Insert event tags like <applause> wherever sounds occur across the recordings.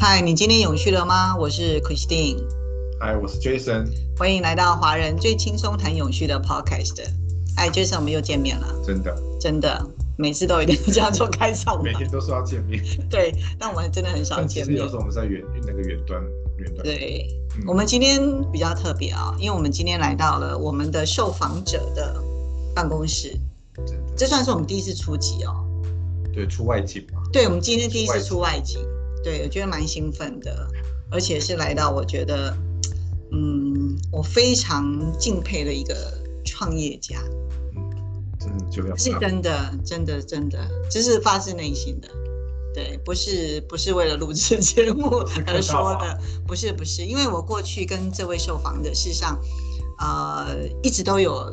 嗨，你今天永续了吗？我是 Christine，嗨，我是 Jason，欢迎来到华人最轻松谈永续的 Podcast。哎，Jason，我们又见面了，真的，真的，每次都一定要这样做开场，每天都说要见面，<laughs> 对，但我们真的很少见面。有时候我们在远那个远端，远端。对，我们今天比较特别啊，因为我们今天来到了我们的受访者的办公室，这算是我们第一次出击哦。对，出外景嘛。对，我们今天第一次出外景。对，我觉得蛮兴奋的，而且是来到我觉得，嗯，我非常敬佩的一个创业家。嗯，真的就要是真的，真的，真的，这是发自内心的。对，不是不是为了录制节目而说的，不是不是，因为我过去跟这位受访者，事实上，呃，一直都有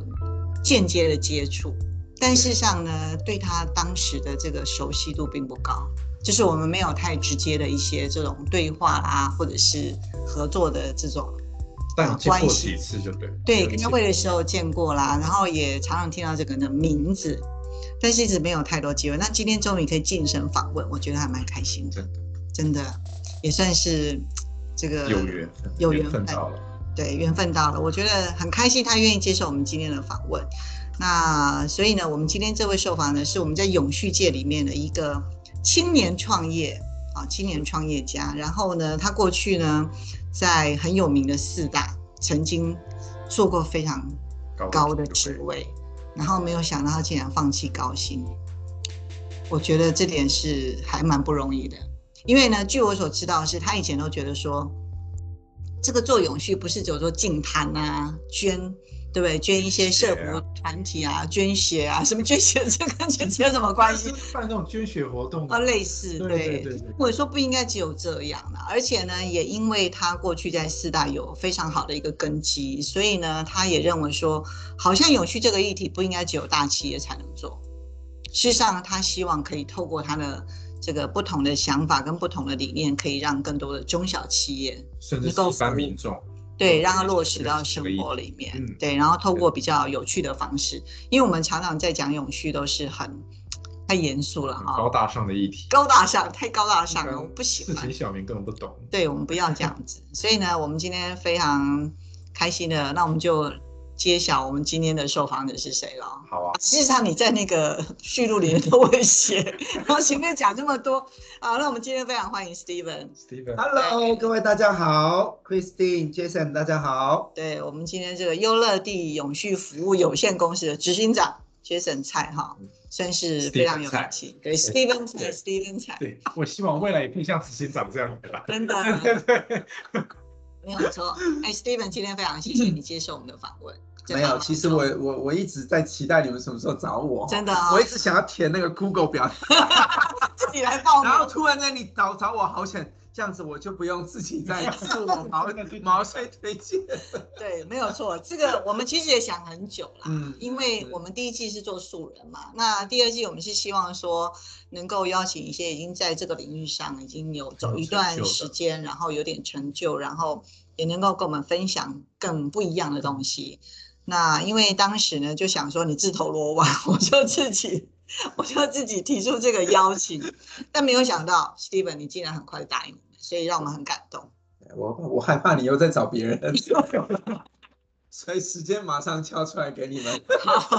间接的接触，但事实上呢，对他当时的这个熟悉度并不高。就是我们没有太直接的一些这种对话啦，或者是合作的这种关系。几次就对。对，跟他会的时候见过啦，然后也常常听到这个人的名字，但是一直没有太多机会。那今天终于可以近身访问，我觉得还蛮开心的。真的，也算是这个有缘分，有缘分到了。对，缘分到了，我觉得很开心，他愿意接受我们今天的访问。那所以呢，我们今天这位受访呢，是我们在永续界里面的一个。青年创业啊，青年创业家。然后呢，他过去呢，在很有名的四大曾经做过非常高的职位，然后没有想到他竟然放弃高薪。我觉得这点是还蛮不容易的，因为呢，据我所知道是，他以前都觉得说，这个做永续不是只有做净摊啊，捐。对不对？捐一些社福团体啊，捐血啊，什么捐血，这跟捐血有什么关系？<laughs> 办那种捐血活动啊，类似，对对对。或者说不应该只有这样了，而且呢，也因为他过去在四大有非常好的一个根基，所以呢，他也认为说，好像永续这个议题不应该只有大企业才能做。事实上，他希望可以透过他的这个不同的想法跟不同的理念，可以让更多的中小企业甚至一般民众。对，让它落实到生活里面。对，然后透过比较有趣的方式，因为我们常常在讲永续都是很太严肃了哈，高大上的议题，高大上，太高大上了，我不喜欢。自己小明根本不懂。对，我们不要这样子。所以呢，我们今天非常开心的，那我们就。揭晓我们今天的受访者是谁了？好啊，事实上你在那个 <laughs> 序录里面都会写，<laughs> 然后前面讲这么多啊，那我们今天非常欢迎 Steven。Steven，Hello，各位大家好，Christine，Jason，大家好。对我们今天这个优乐地永续服务有限公司的执行长 Jason 蔡哈，真是非常有感情。对，Steven 蔡，Steven 蔡。对，我希望未来也可以像执行长这样吧。真的。对 <laughs> 对。没有错，<laughs> 哎，Steven，今天非常谢谢你接受我们的访问。没有，其实我我我一直在期待你们什么时候找我。真的，我一直想要填那个 Google 表，<laughs> 自己来报名。然后突然间你找找我，好险。这样子我就不用自己再 <laughs> 自我毛毛遂推荐。对，没有错，这个我们其实也想很久了，嗯，因为我们第一季是做素人嘛，那第二季我们是希望说能够邀请一些已经在这个领域上已经有走一段时间，然后有点成就，然后也能够跟我们分享更不一样的东西。那因为当时呢就想说你自投罗网，我就自己我就自己提出这个邀请，但没有想到 Steven 你竟然很快答应。所以让我们很感动。我我害怕你又在找别人，所以时间马上敲出来给你们。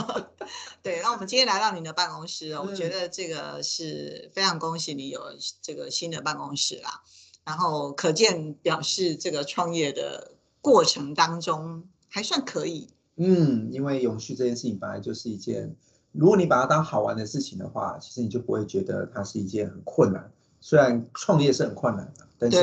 <laughs> 对，那我们今天来到你的办公室，我觉得这个是非常恭喜你有这个新的办公室啦。然后可见表示这个创业的过程当中还算可以。嗯，因为永续这件事情本来就是一件，如果你把它当好玩的事情的话，其实你就不会觉得它是一件很困难。虽然创业是很困难的，但是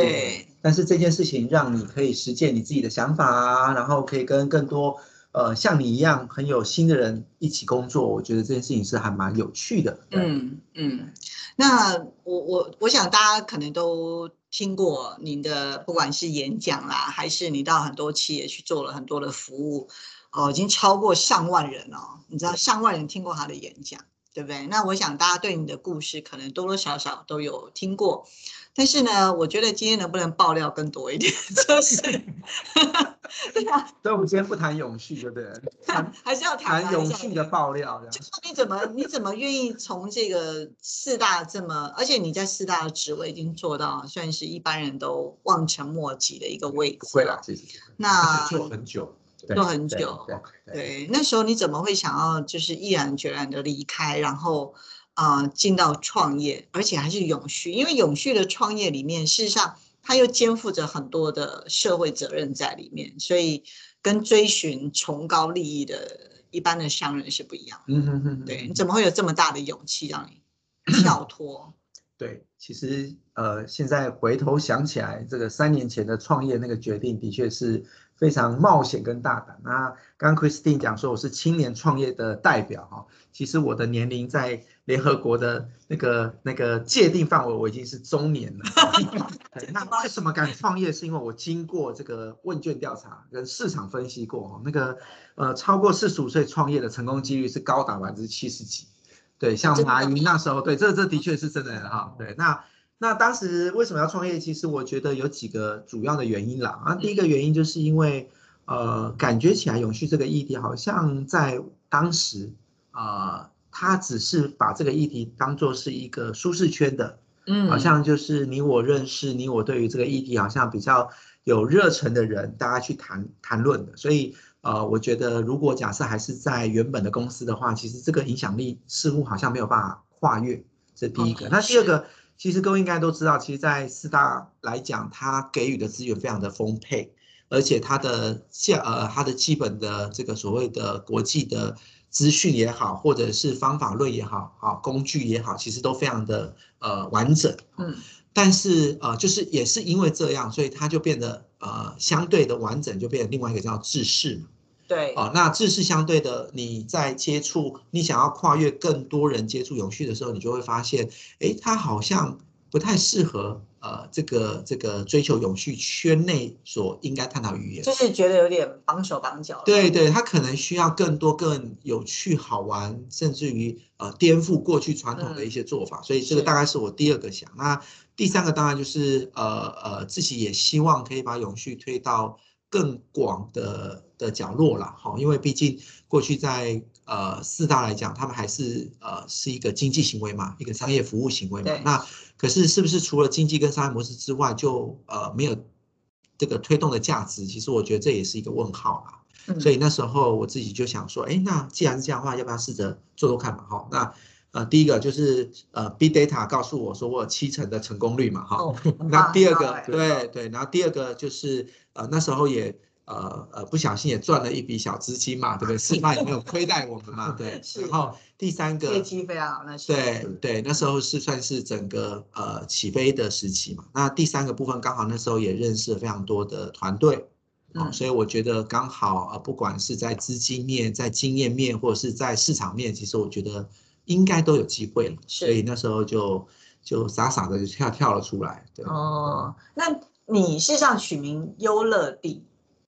但是这件事情让你可以实践你自己的想法啊，然后可以跟更多呃像你一样很有心的人一起工作，我觉得这件事情是还蛮有趣的。嗯嗯，那我我我想大家可能都听过您的，不管是演讲啦，还是你到很多企业去做了很多的服务，哦，已经超过上万人了。你知道上万人听过他的演讲。对不对？那我想大家对你的故事可能多多少少都有听过，但是呢，我觉得今天能不能爆料更多一点，就是，<laughs> 对啊，所以我们今天不谈永续，对不对？<laughs> 谈还是要谈谈永续的爆料，这样就说你怎么你怎么愿意从这个四大这么，而且你在四大的职位已经做到算是一般人都望尘莫及的一个位置，不会啦，。其实那做很久，对做很久对那时候你怎么会想要就是毅然决然的离开，然后呃进到创业，而且还是永续？因为永续的创业里面，事实上它又肩负着很多的社会责任在里面，所以跟追寻崇高利益的一般的商人是不一样的。嗯哼哼哼，对，你怎么会有这么大的勇气让你 <clears throat> 跳脱？对，其实呃，现在回头想起来，这个三年前的创业那个决定，的确是非常冒险跟大胆。那刚刚 Christine 讲说我是青年创业的代表哈，其实我的年龄在联合国的那个那个界定范围，我已经是中年了。<laughs> 那为什么敢创业？是因为我经过这个问卷调查跟市场分析过哈，那个呃超过四十五岁创业的成功几率是高达百分之七十几。对，像马云那时候，对，这这的确是真的哈。对，那那当时为什么要创业？其实我觉得有几个主要的原因啦。啊，第一个原因就是因为呃，感觉起来永续这个议题好像在当时呃，他只是把这个议题当做是一个舒适圈的，嗯好像就是你我认识，你我对于这个议题好像比较有热忱的人，大家去谈谈论的。所以呃，我觉得如果假设还是在原本的公司的话，其实这个影响力似乎好像没有办法跨越，这第一个。哦那第二个，其实各位应该都知道，其实，在四大来讲，它给予的资源非常的丰沛，而且它的价呃它的基本的这个所谓的国际的资讯也好，或者是方法论也好，好工具也好，其实都非常的呃完整。嗯但是呃，就是也是因为这样，所以它就变得呃相对的完整，就变成另外一个叫制式嘛。对，哦，那这是相对的，你在接触你想要跨越更多人接触永续的时候，你就会发现，哎，它好像不太适合呃这个这个追求永续圈内所应该探讨语言。就是觉得有点绑手绑脚了。对对，它可能需要更多、更有趣、好玩，甚至于呃颠覆过去传统的一些做法。所以这个大概是我第二个想。那第三个当然就是呃呃自己也希望可以把永续推到更广的的角落啦。哈，因为毕竟过去在呃四大来讲，他们还是呃是一个经济行为嘛，一个商业服务行为嘛对。那可是是不是除了经济跟商业模式之外，就呃没有这个推动的价值？其实我觉得这也是一个问号啦。嗯所以那时候我自己就想说，哎，那既然是这样的话，要不要试着做做看嘛？哈，那呃，第一个就是呃，Big Data 告诉我说我有七成的成功率嘛，哈。哦，<laughs> 那第二个，对对，然后第二个就是呃，那时候也呃呃不小心也赚了一笔小资金嘛，对不对？四大也没有亏待我们嘛，对。<laughs> 然后第三个业绩非常好，那是对对，那时候是算是整个呃起飞的时期嘛。那第三个部分刚好那时候也认识了非常多的团队，哦，嗯所以我觉得刚好呃，不管是在资金面、在经验面，或者是在市场面，其实我觉得应该都有机会了。是所以那时候就就傻傻的就跳跳了出来。对，哦，那你事实上取名优乐地，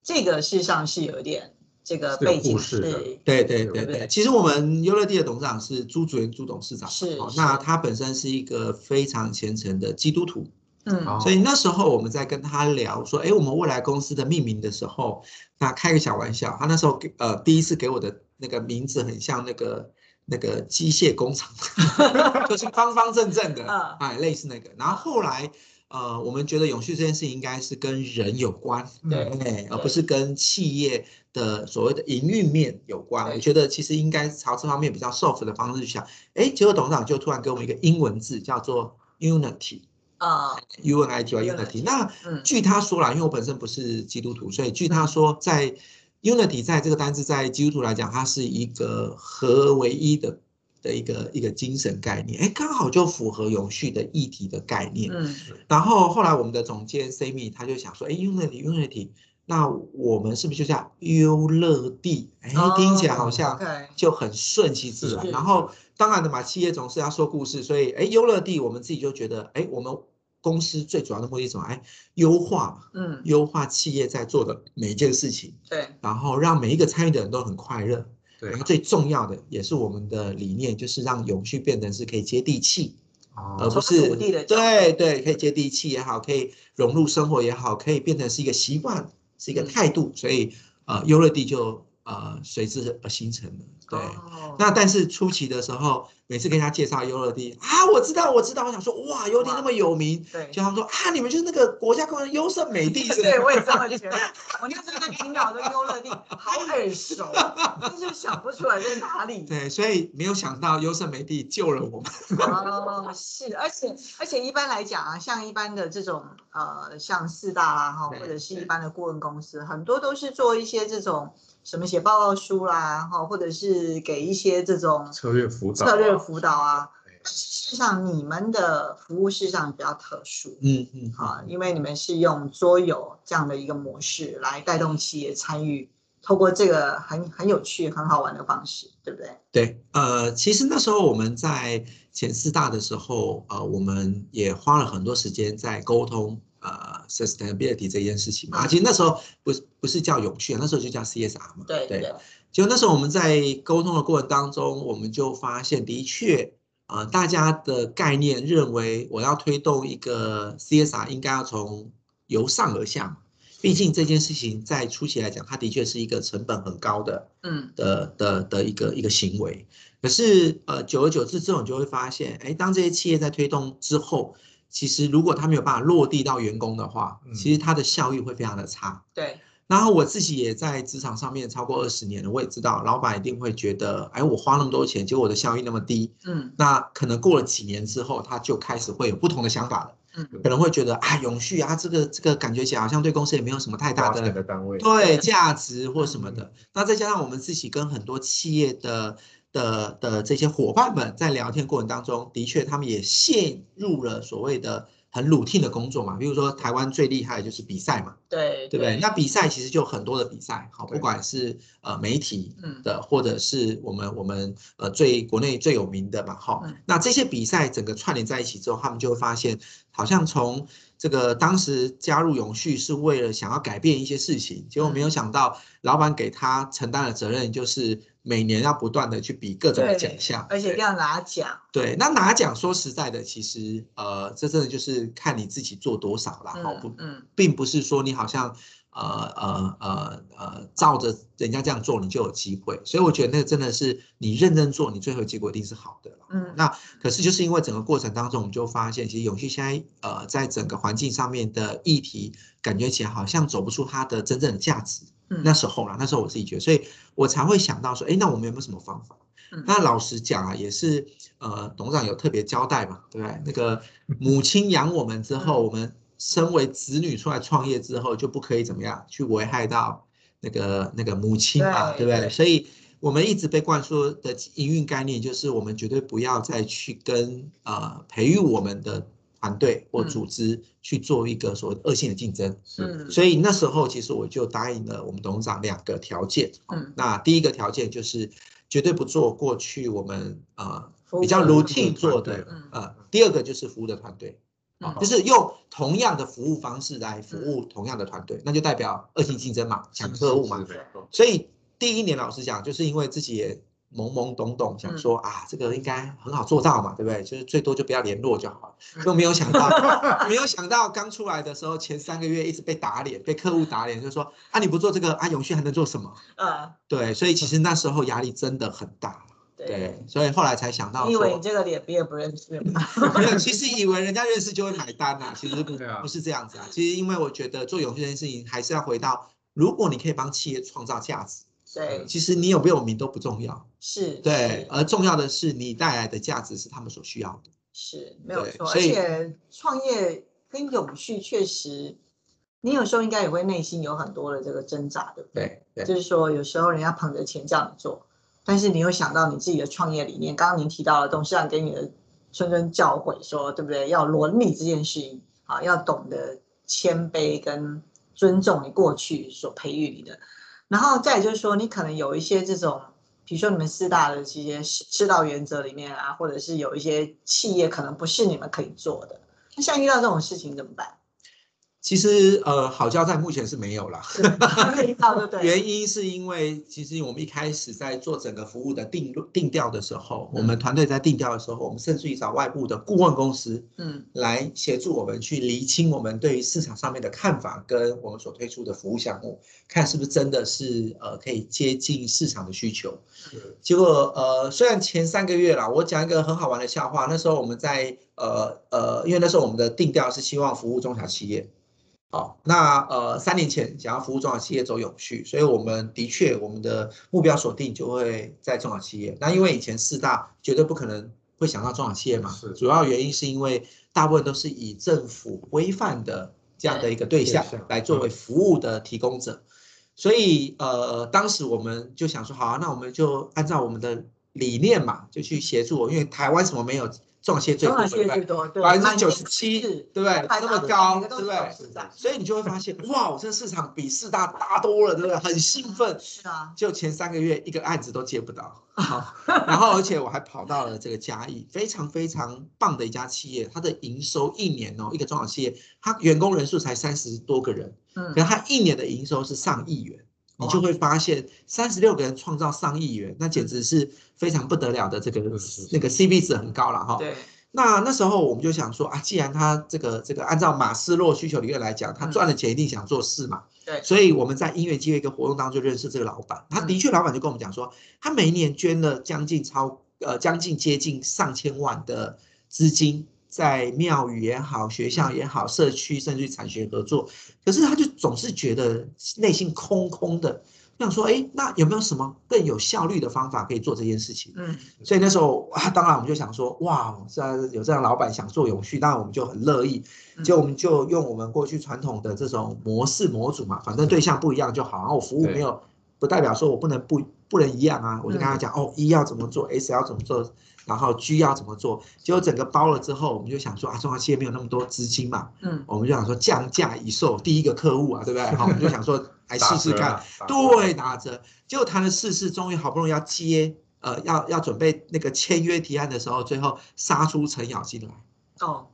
这个事实上是有一点这个背景是，对对对不对其实我们优乐地的董事长是朱主任朱董事长，是那他本身是一个非常虔诚的基督徒。嗯哦所以那时候我们在跟他聊说，哎，我们未来公司的命名的时候，那开个小玩笑，他那时候给呃第一次给我的那个名字很像那个那个机械工厂，<laughs> 就是方方正正的嗯，哎，类似那个。然后后来呃，我们觉得永续这件事情应该是跟人有关，对哎，而不是跟企业的所谓的营运面有关。我觉得其实应该朝这方面比较 soft 的方式去想。哎，结果董事长就突然给我们一个英文字，叫做 unity。啊 U N I T Y Unity Unity。那嗯据他说啦，因为我本身不是基督徒，所以据他说，在 Unity 在这个单字在基督徒来讲，它是一个合为一的的一个一个精神概念，哎，刚好就符合永续的议题的概念。嗯然后后来我们的总监 Sammy 他就想说，哎，Unity Unity，那我们是不是就叫优乐地？哎，听起来好像就很顺其自然。是然后当然的嘛，企业总是要说故事，所以哎，优乐地我们自己就觉得，哎，我们公司最主要的目的是什么？哎，优化嘛，嗯，优化企业在做的每一件事情，对，然后让每一个参与的人都很快乐。对。然后最重要的也是我们的理念，就是让永续变成是可以接地气，而哦，不是对对，可以接地气也好，可以融入生活也好，可以变成是一个习惯，是一个嗯。态度，所以呃，优乐地就呃随之而形成的。对，哦那但是初期的时候，每次跟他介绍优乐地啊，我知道我知道，我想说哇，优乐地那么有名，对就他们说啊，你们就是那个国家公园优胜美地？<laughs> 对，我也这么觉得。我那时候在听到这优乐地，好耳熟，但是想不出来在哪里。对，所以没有想到优胜美地救了我们。哦，是，而且而且一般来讲啊，像一般的这种呃，像四大啦哈，或者是一般的顾问公司，很多都是做一些这种什么写报告书啦哈，或者是给一些这种策略辅导啊，策略辅导啊。事实上，你们的服务事实上比较特殊。嗯嗯，啊，因为你们是用桌游这样的一个模式来带动企业参与，透过这个很很有趣、很好玩的方式，对不对？对，呃，其实那时候我们在前四大的时候，呃，我们也花了很多时间在沟通呃 sustainability 这件事情嘛。啊其实那时候不是不是叫永续啊，那时候就叫 CSR 嘛。对对。就那时候我们在沟通的过程当中，我们就发现，的确，呃，大家的概念认为我要推动一个 CSR，应该要从由上而下嘛。毕竟这件事情在初期来讲，它的确是一个成本很高的嗯的的的一个一个行为。可是呃，久而久之之后，你就会发现，哎，当这些企业在推动之后，其实如果它没有办法落地到员工的话，嗯。其实它的效益会非常的差。对，然后我自己也在职场上面超过二十年了，我也知道老板一定会觉得，哎，我花那么多钱，结果我的效益那么低，嗯。那可能过了几年之后，他就开始会有不同的想法了，嗯。可能会觉得啊，永续啊，这个这个感觉起来好像对公司也没有什么太大的的单位，对价值或什么的。那再加上我们自己跟很多企业的的的这些伙伴们在聊天过程当中，的确他们也陷入了所谓的很 routine 的工作嘛，比如说台湾最厉害的就是比赛嘛。对对不对？那比赛其实就很多的比赛，好，不管是呃媒体嗯的，或者是我们我们呃最国内最有名的嘛，哈嗯，那这些比赛整个串联在一起之后，他们就会发现，好像从这个当时加入永续是为了想要改变一些事情，结果没有想到老板给他承担的责任就是每年要不断的去比各种对奖项，而且要拿奖。对，那拿奖说实在的，其实呃，这真的就是看你自己做多少啦，好不嗯，嗯并不是说你好像呃呃呃呃照着人家这样做你就有机会，所以我觉得那个真的是你认真做，你最后结果一定是好的啦嗯那可是就是因为整个过程当中，我们就发现，其实永续现在呃在整个环境上面的议题，感觉起来好像走不出它的真正的价值。嗯那时候啦，那时候我自己觉得，所以我才会想到说，哎，那我们有没有什么方法？嗯那老实讲啊，也是呃，董事长有特别交代嘛，对不对？那个母亲养我们之后，嗯我们身为子女出来创业之后，就不可以怎么样去危害到那个那个母亲嘛，对对不对？对所以我们一直被灌输的营运概念就是，我们绝对不要再去跟呃培育我们的团队或嗯组织去做一个所谓的恶性的竞争。是嗯所以那时候其实我就答应了我们董事长两个条件。嗯那第一个条件就是绝对不做过去我们呃比较的 routine 做的嗯呃，第二个就是服务的团队。就是用同样的服务方式来服务同样的团队，那就代表恶性竞争嘛，抢客户嘛。所以第一年老实讲，就是因为自己也懵懵懂懂，想嗯说啊，这个应该很好做到嘛，对不对？就是最多就不要联络就好了。嗯就没有想到，<laughs> 没有想到刚出来的时候，前三个月一直被打脸，被客户打脸，就说啊，你不做这个啊，永续还能做什么？呃，对，所以其实那时候压力真的很大。对对，。所以后来才想到你以为这个脸别人不认识吗？<laughs> 没有，其实以为人家认识就会买单呐、其实不是这样子啊。其实因为我觉得做永续这件事情，还是要回到，如果你可以帮企业创造价值，对，其实你有没有名都不重要。是，对，是而重要的是你带来的价值是他们所需要的。是没有错，而且创业跟永续确实，你有时候应该也会内心有很多的这个挣扎，对不对？对对就是说，有时候人家捧着钱叫你做，但是你又想到你自己的创业理念。刚刚您提到了董事长给你的谆谆教诲，说对不对？要伦理这件事情啊，要懂得谦卑跟尊重你过去所培育你的。然后再就是说，你可能有一些这种，比如说你们四大的这些世世道原则里面啊，或者是有一些企业可能不是你们可以做的。那像遇到这种事情怎么办？其实呃，好交在目前是没有啦。是可以到对对？原因是因为其实我们一开始在做整个服务的定定调的时候，我们团队在定调的时候，我们甚至于找外部的顾问公司，嗯，来协助我们去厘清我们对于市场上面的看法，跟我们所推出的服务项目，看是不是真的是呃可以接近市场的需求。结果呃，虽然前三个月啦，我讲一个很好玩的笑话，那时候我们在呃呃，因为那时候我们的定调是希望服务中小企业。好，那呃，三年前想要服务中小企业走永续，所以我们的确我们的目标锁定就会在中小企业。那因为以前四大绝对不可能会想到中小企业嘛，是主要原因是因为大部分都是以政府规范的这样的一个对象对象来作为服务的提供者，所以呃，当时我们就想说，好啊，那我们就按照我们的理念嘛，就去协助，因为台湾什么没有中小企业最多，最多，百分之九十七，对不对？那么高，对不对所以你就会发现，哇，我这个市场比四大大多了，对不对？很兴奋。是啊，就前三个月一个案子都接不到，<laughs> 好，然后而且我还跑到了这个嘉义，非常非常棒的一家企业，它的营收一年哦，一个中小企业，它员工人数才三十多个人，嗯可是它一年的营收是上亿元，你就会发现三十六个人创造上亿元，那简直是非常不得了的这个那个 CP 值很高了哈。对，那那时候我们就想说啊，既然他这个这个按照马斯洛需求理论来讲，他嗯赚了钱一定想做事嘛，对所以我们在音乐机会一个活动当中就认识这个老板，他的确老板就跟我们讲说，他每一年捐了将近超呃将近接近上千万的资金。在庙宇也好，学校也好，社区甚至于产学合作，可是他就总是觉得内心空空的，想说，哎，那有没有什么更有效率的方法可以做这件事情？嗯所以那时候啊，当然我们就想说，哇，这样有这样老板想做永续，当然我们就很乐意，嗯就我们就用我们过去传统的这种模式模组嘛，反正对象不一样就好，然后我服务对没有不代表说我不能不不能一样啊，我就跟他嗯讲、哦，一要怎么做，S 要怎么做，然后 G 要怎么做，结果整个包了之后，我们就想说啊，中小企业没有那么多资金嘛，嗯，我们就想说降价以售，第一个客户啊，对不对？<laughs> 好，我们就想说来试试看，对，打折。结果谈了四次，终于好不容易要接，呃，要要准备那个签约提案的时候，最后杀出程咬金来。哦，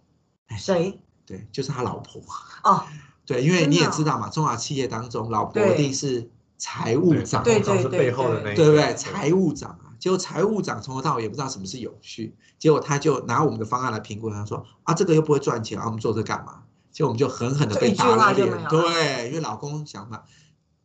哎谁？对，就是他老婆。哦，对，因为你也知道嘛，中小企业当中，老婆一定是财务对长，对通常是背后的那一对不对？财务长啊，结果财务长从头到尾也不知道什么是永续，结果他就拿我们的方案来评估，他说啊，这个又不会赚钱啊，我们做这干嘛？结果我们就狠狠的被打了脸话就没有，了。对，因为老公想嘛，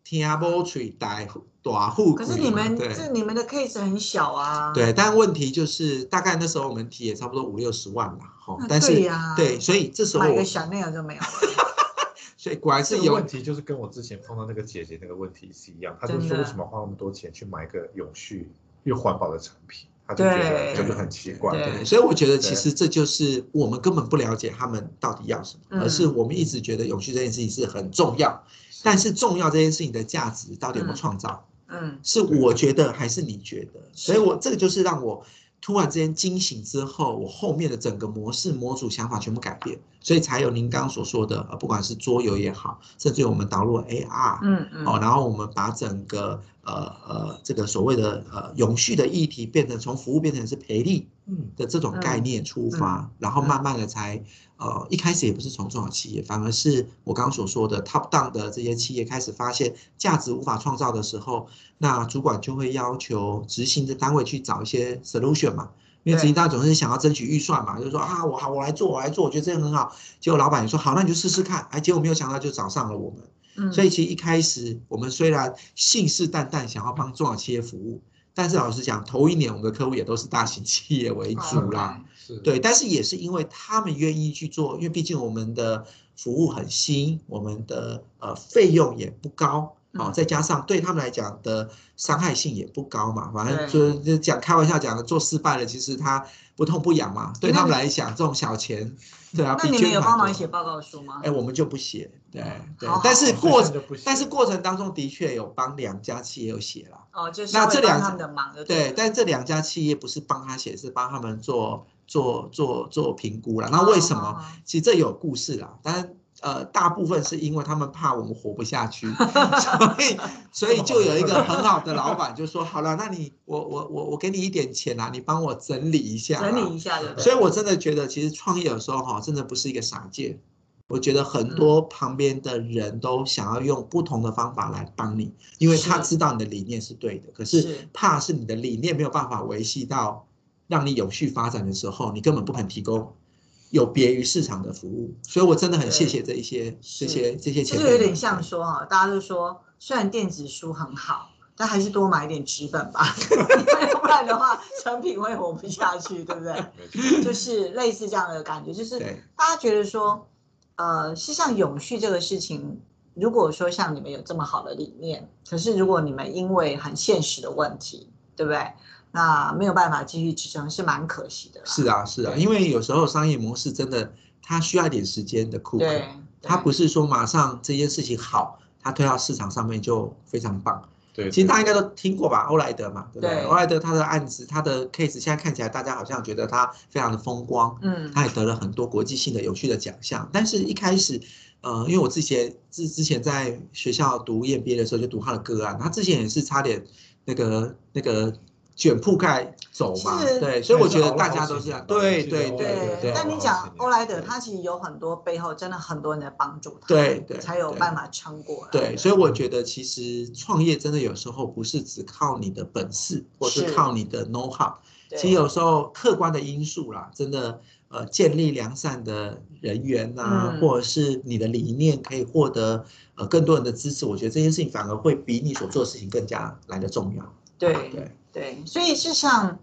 听不吹大大户，可是你们这你们的 case 很小啊，对，但问题就是大概那时候我们提也差不多五六十万啦，哈，但是对呀对，所以这时候我买个小那样就没有了，所以果然是有问题就是跟我之前碰到那个姐姐那个问题是一样，她就说为什么花那么多钱去买一个永续又环保的产品，她就觉得对就是很奇怪。对对，所以我觉得其实这就是我们根本不了解他们到底要什么，嗯而是我们一直觉得永续这件事情是很重要，但是重要这件事情的价值到底有没有创造，嗯是我觉得还是你觉得？所以我这个就是让我突然之间惊醒之后，我后面的整个模式模组想法全部改变，所以才有您刚刚所说的，呃，不管是桌游也好，甚至于我们导入 AR，嗯嗯，哦，然后我们把整个呃呃这个所谓的呃永续的议题变成从服务变成是赔利嗯，的这种概念出发，然后慢慢的才呃一开始也不是从中小企业，反而是我刚刚所说的 top down 的这些企业开始发现价值无法创造的时候，那主管就会要求执行的单位去找一些 solution 嘛。因为执行单位总是想要争取预算嘛，就是说啊，我好，我来做，我来做，我觉得这样很好。结果老板也说好，那你就试试看。哎，结果没有想到就找上了我们。嗯所以其实一开始我们虽然信誓旦旦想要帮中小企业服务，但是老实讲，头一年我们的客户也都是大型企业为主啦。是，对，但是也是因为他们愿意去做，因为毕竟我们的服务很新，我们的呃费用也不高。哦，嗯再加上对他们来讲的伤害性也不高嘛，反正就就讲开玩笑讲的，做失败了，其实他不痛不痒嘛。对他们来讲，这种小钱，对啊，那你们有帮忙写报告书吗哎，？我们就不写，对对但是过但是过程当中的确有帮两家企业有写了，哦，就是那这两帮他们的忙对，但这两家企业不是帮他写，是帮他们做做做做评估了。那为什么？其实这有故事啦，但呃，大部分是因为他们怕我们活不下去，<laughs> 所以所以就有一个很好的老板就说，好了，那你我我我我给你一点钱啊，你帮我整理一下，整理一下所以我真的觉得，其实创业有时候哈，真的不是一个傻劲，我觉得很多旁边的人都想要用不同的方法来帮你，因为他知道你的理念是对的，可是是。怕是你的理念没有办法维系到让你有序发展的时候，你根本不肯提供有别于市场的服务。所以我真的很谢谢这一些是这些这些这前辈。就有点像说哈，大家都说虽然电子书很好，但还是多买一点纸本吧，要 <laughs> 不然的话成品会活不下去，对不对？就是类似这样的感觉，就是大家觉得说，呃，是像永续这个事情，如果说像你们有这么好的理念，可是如果你们因为很现实的问题，对不对？那没有办法继续支撑，是蛮可惜的啦。是啊是啊，因为有时候商业模式真的它需要一点时间的 cook，对，它不是说马上这件事情好，它推到市场上面就非常棒。对，其实大家应该都听过吧，欧莱德嘛，对不对？对欧莱德他的案子，他的 case 现在看起来大家好像觉得他非常的风光，嗯，他也得了很多国际性的有趣的奖项。但是一开始，呃，因为我之前之之前在学校读 EMBA 的时候就读他的个案，他之前也是差点那个那个卷铺盖走嘛，是对，所以我觉得大家都是这样，对对对但你好讲欧莱德，对。他其实有很多背后真的很多人在帮助他，对对对。才有办法撑过来。对，所以我觉得其实创业真的有时候不是只靠你的本事，或是是。靠你的 know how，其实有时候客观的因素啦，真的呃建立良善的人员呐、嗯。或者是你的理念可以获得呃更多人的支持，我觉得这件事情反而会比你所做的事情更加来的重要。对对对，所以事实上，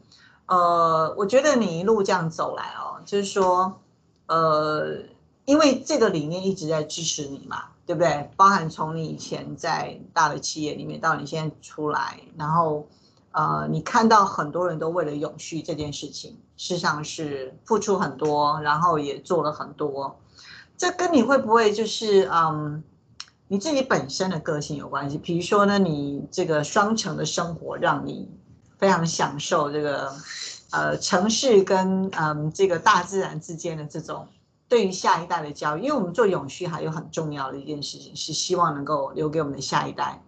呃，我觉得你一路这样走来哦，就是说，呃，因为这个理念一直在支持你嘛，对不对？包含从你以前在大的企业里面到你现在出来，然后呃，你看到很多人都为了永续这件事情，事实上是付出很多，然后也做了很多。这跟你会不会就是嗯？你自己本身的个性有关系，比如说呢，你这个双城的生活让你非常享受这个呃城市跟嗯这个大自然之间的这种对于下一代的教育，因为我们做永续还有很重要的一件事情是希望能够留给我们的下一代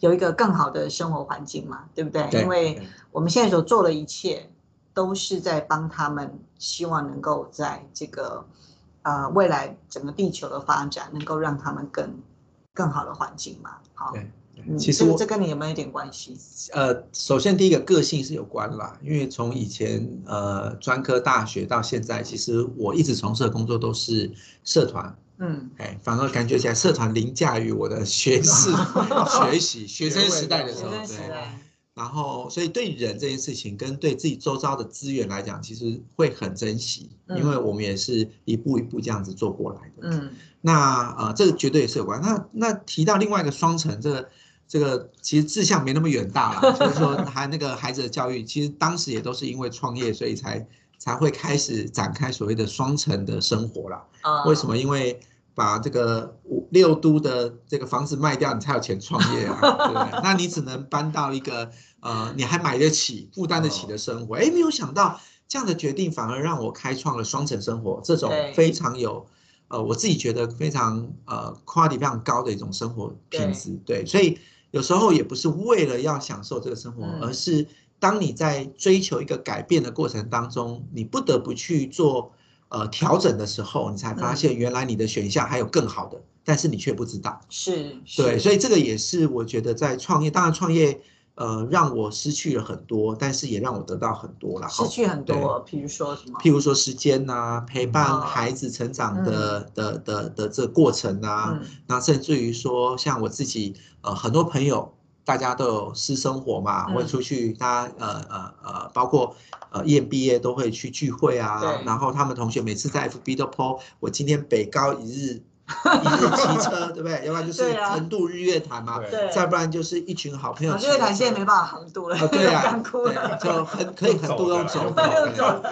有一个更好的生活环境嘛，对不对？对因为我们现在所做的一切都是在帮他们，希望能够在这个呃未来整个地球的发展能够让他们更更好的环境嘛。好，对嗯其实我这跟你有没有一点关系？呃，首先第一个个性是有关啦，因为从以前呃专科大学到现在，其实我一直从事的工作都是社团，嗯，哎，反而感觉起来社团凌驾于我的学士 <laughs> 学习学生时代的时候，对。代，然后，所以对人这件事情，跟对自己周遭的资源来讲，其实会很珍惜，嗯因为我们也是一步一步这样子做过来的。嗯那呃，这个绝对也是有关。那那提到另外一个双城，这个这个其实志向没那么远大了，<laughs> 就是说还那个孩子的教育，其实当时也都是因为创业，所以才才会开始展开所谓的双城的生活啦。啊为什么？因为把这个五六都的这个房子卖掉，你才有钱创业啊，对不对？<laughs> 那你只能搬到一个呃，你还买得起、负担得起的生活。哎，没有想到这样的决定反而让我开创了双层生活这种非常有呃，我自己觉得非常呃 quality 非常高的一种生活品质。对，所以有时候也不是为了要享受这个生活，嗯而是当你在追求一个改变的过程当中，你不得不去做。呃，调整的时候，你才发现原来你的选项还有更好的，但是你却不知道。是，对，所以这个也是我觉得在创业，当然创业呃让我失去了很多，但是也让我得到很多了。失去很多，譬如说什么？譬如说时间呐、陪伴哦孩子成长的、的的的这过程啊，嗯那甚至于说像我自己呃很多朋友。大家都有私生活嘛，嗯会出去，大家呃呃呃，包括呃 EMBA 都会去聚会啊，然后他们同学每次在 FB 都 po 我今天北高一日 <laughs> 一日骑车，对不对？<laughs> 要不然就是横渡日月潭嘛，对。对，再不然就是一群好朋友我这个骑着车。台现在没办法横渡了，啊，对啊，<laughs> 干枯了。就很可以横渡用走走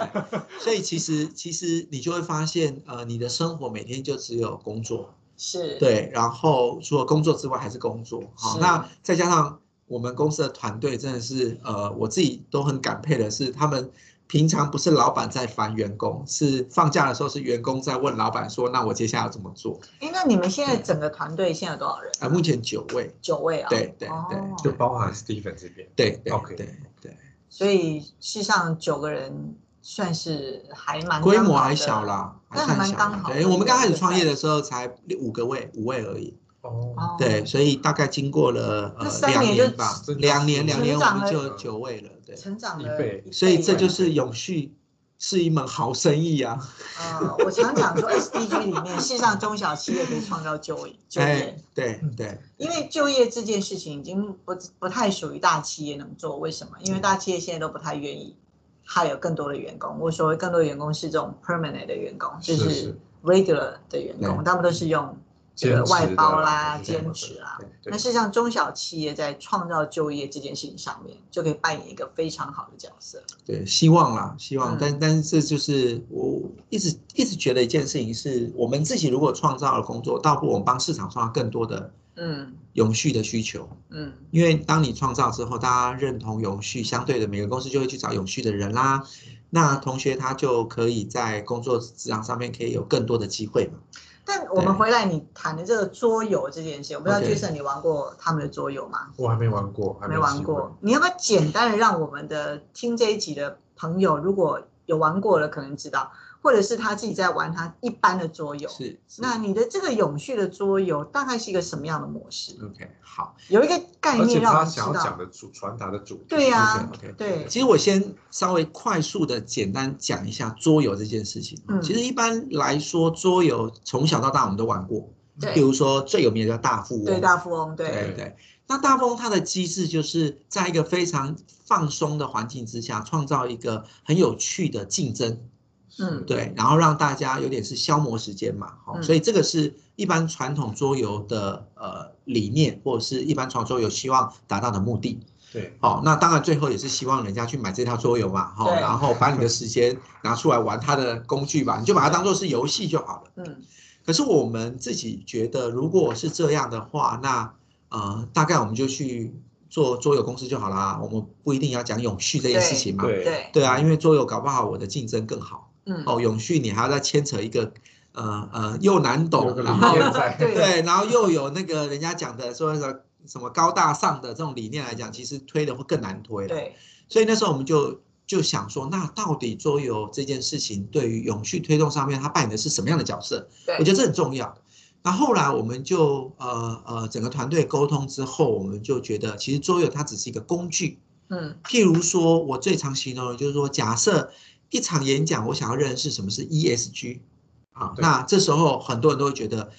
所以其实其实你就会发现，呃，你的生活每天就只有工作，是，对，然后除了工作之外还是工作，好，那再加上我们公司的团队真的是，呃，我自己都很感佩的是，他们平常不是老板在烦员工，是放假的时候是员工在问老板说，那我接下来要怎么做？哎，那你们现在整个团队现在有多少人？啊，目前九位，九位啊。对对对哦就包含 Stephen 这边。对对 OK 对对。所以事实上九个人算是还蛮规模还小，啦，还但还算。蛮刚好的对，我们刚开始创业的时候才五个位，五位而已。哦，哦对，所以大概经过了那呃两三年吧，两年两年我们就九位了。对，成长了一倍所以这就是永续是一门好生意啊。呃，我常讲说 SDG 里面，事实上中小企业可以创造就业，就哎业，，对对，因为就业这件事情已经不不太属于大企业能做。为什么？因为大企业现在都不太愿意还有更多的员工。我所谓更多的员工是这种 permanent 的员工，就是是 regular 的员工，他们都是用这个外包啦、兼职啦。那事实上，中小企业在创造就业这件事情上面，就可以扮演一个非常好的角色。对，希望啦，希望，嗯但但是这就是我一直一直觉得一件事情是，我们自己如果创造了工作，倒不如我们帮市场创造更多的嗯永续的需求。嗯因为当你创造之后，大家认同永续，相对的每个公司就会去找永续的人啦。那同学他就可以在工作职场上面可以有更多的机会嘛。但我们回来你谈的这个桌游这件事，我不知道 Jason 你玩过他们的桌游吗？我还没玩过，还没玩过，你要不要简单的让我们的听这一集的朋友，如果有玩过了，可能知道，或者是他自己在玩他一般的桌游。是，是那你的这个永续的桌游大概是一个什么样的模式？OK 好。有一个概念让他想要讲。的主传达的主题对呀、OK，OK 对，其实我先稍微快速的简单讲一下桌游这件事情。嗯其实一般来说，桌游从小到大我们都玩过，比如说最有名的叫大富翁。对大富翁，对对对。那大富翁它的机制就是在一个非常放松的环境之下，创造一个很有趣的竞争，嗯对，然后让大家有点是消磨时间嘛，好、嗯所以这个是一般传统桌游的呃理念，或者是一般传统桌游希望达到的目的。对，好、那当然最后也是希望人家去买这套桌游嘛，好、对然后把你的时间拿出来玩它的工具吧，你就把它当做是游戏就好了。嗯可是我们自己觉得，如果是这样的话，那呃，大概我们就去做桌游公司就好啦。我们不一定要讲永续这件事情嘛。对对，对啊，因为桌游搞不好我的竞争更好嗯哦。永续你还要再牵扯一个呃呃又难懂，然后，<laughs> 对对，然后又有那个人家讲的说那个什么高大上的这种理念来讲，其实推的会更难推了。对，所以那时候我们就就想说，那到底桌游这件事情对于永续推动上面，它扮演的是什么样的角色？对我觉得这很重要。那后来我们就呃呃整个团队沟通之后，我们就觉得其实桌游它只是一个工具。嗯譬如说，我最常形容的就是说，假设一场演讲，我想要认识什么是 ESG 啊，那这时候很多人都会觉得，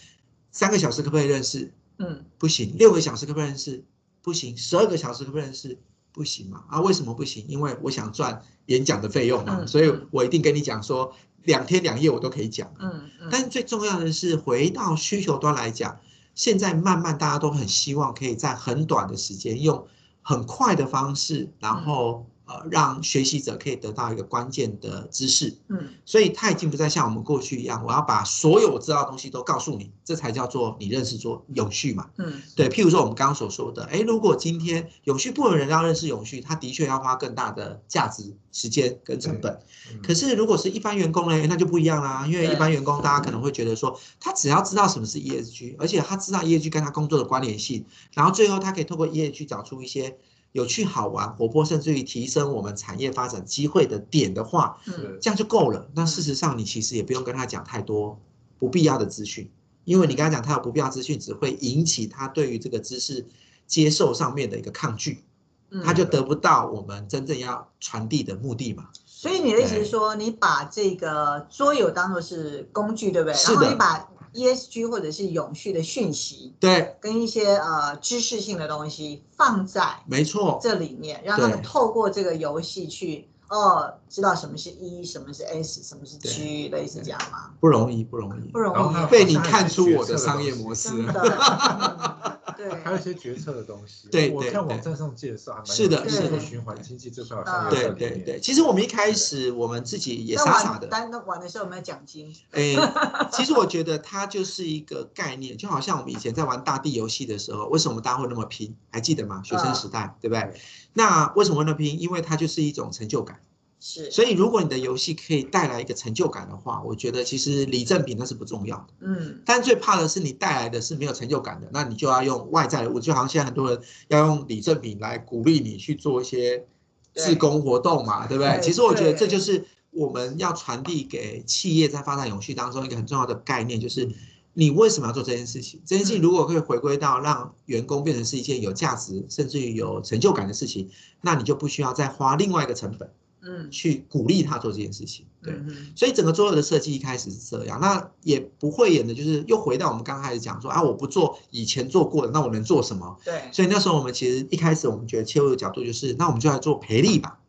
三个小时可不可以认识？嗯不行，六个小时可不可以认识？不行，十二个小时可不可以认识？不行嘛？啊，为什么不行？因为我想赚演讲的费用嘛，嗯所以我一定跟你讲说，两天两夜我都可以讲。嗯嗯，但最重要的是，回到需求端来讲，现在慢慢大家都很希望可以在很短的时间，用很快的方式，然后呃让学习者可以得到一个关键的知识。嗯所以它已经不再像我们过去一样，我要把所有我知道的东西都告诉你，这才叫做你认识做永续嘛。嗯对，譬如说我们刚刚所说的，哎，如果今天永续部有人要认识永续，他的确要花更大的价值、时间跟成本。嗯可是如果是一般员工呢，那就不一样啦。因为一般员工大家可能会觉得说，他只要知道什么是 ESG，而且他知道 ESG 跟他工作的关联性，然后最后他可以透过 ESG 找出一些有趣、好玩、活泼，甚至于提升我们产业发展机会的点的话，嗯这样就够了。那事实上，你其实也不用跟他讲太多不必要的资讯，因为你跟他讲他有不必要资讯，只会引起他对于这个知识接受上面的一个抗拒，嗯，他就得不到我们真正要传递的目的嘛。所以你的意思是说，你把这个桌游当做是工具，对不对？是的然后你把 ESG 或者是永续的讯息对，跟一些呃知识性的东西放在没错，这里面，让他们透过这个游戏去哦，知道什么是 E，什么是 S，什么是 G，类似这样吗？不容易，不容易不。容易，被你看出我的商业模式了。真的，<laughs> 嗯还有一，些决策的东西。对对我看网站上介绍是的是的循环经济这块好像对对对对，其实我们一开始我们自己也傻傻的，玩单那玩的时候有没有奖金？<laughs> 诶，其实我觉得它就是一个概念，就好像我们以前在玩大地游戏的时候，为什么大家会那么拼？还记得吗？学生时代，对不对对？那为什么会那么拼？因为它就是一种成就感。是，所以如果你的游戏可以带来一个成就感的话，我觉得其实礼赠品那是不重要的。嗯，但最怕的是你带来的是没有成就感的，那你就要用外在的物，就好像现在很多人要用礼赠品来鼓励你去做一些对志工活动嘛，对不对？其实我觉得这就是我们要传递给企业在发展永续当中一个很重要的概念，就是你为什么要做这件事情？这件事情如果可以回归到让员工变成是一件有价值，甚至于有成就感的事情，那你就不需要再花另外一个成本。嗯，去鼓励他做这件事情，对，嗯所以整个桌游的设计一开始是这样，那也不会演的，就是又回到我们刚开始讲说啊，我不做以前做过的，那我能做什么？对，所以那时候我们其实一开始我们觉得切入的角度就是，那我们就来做培力吧，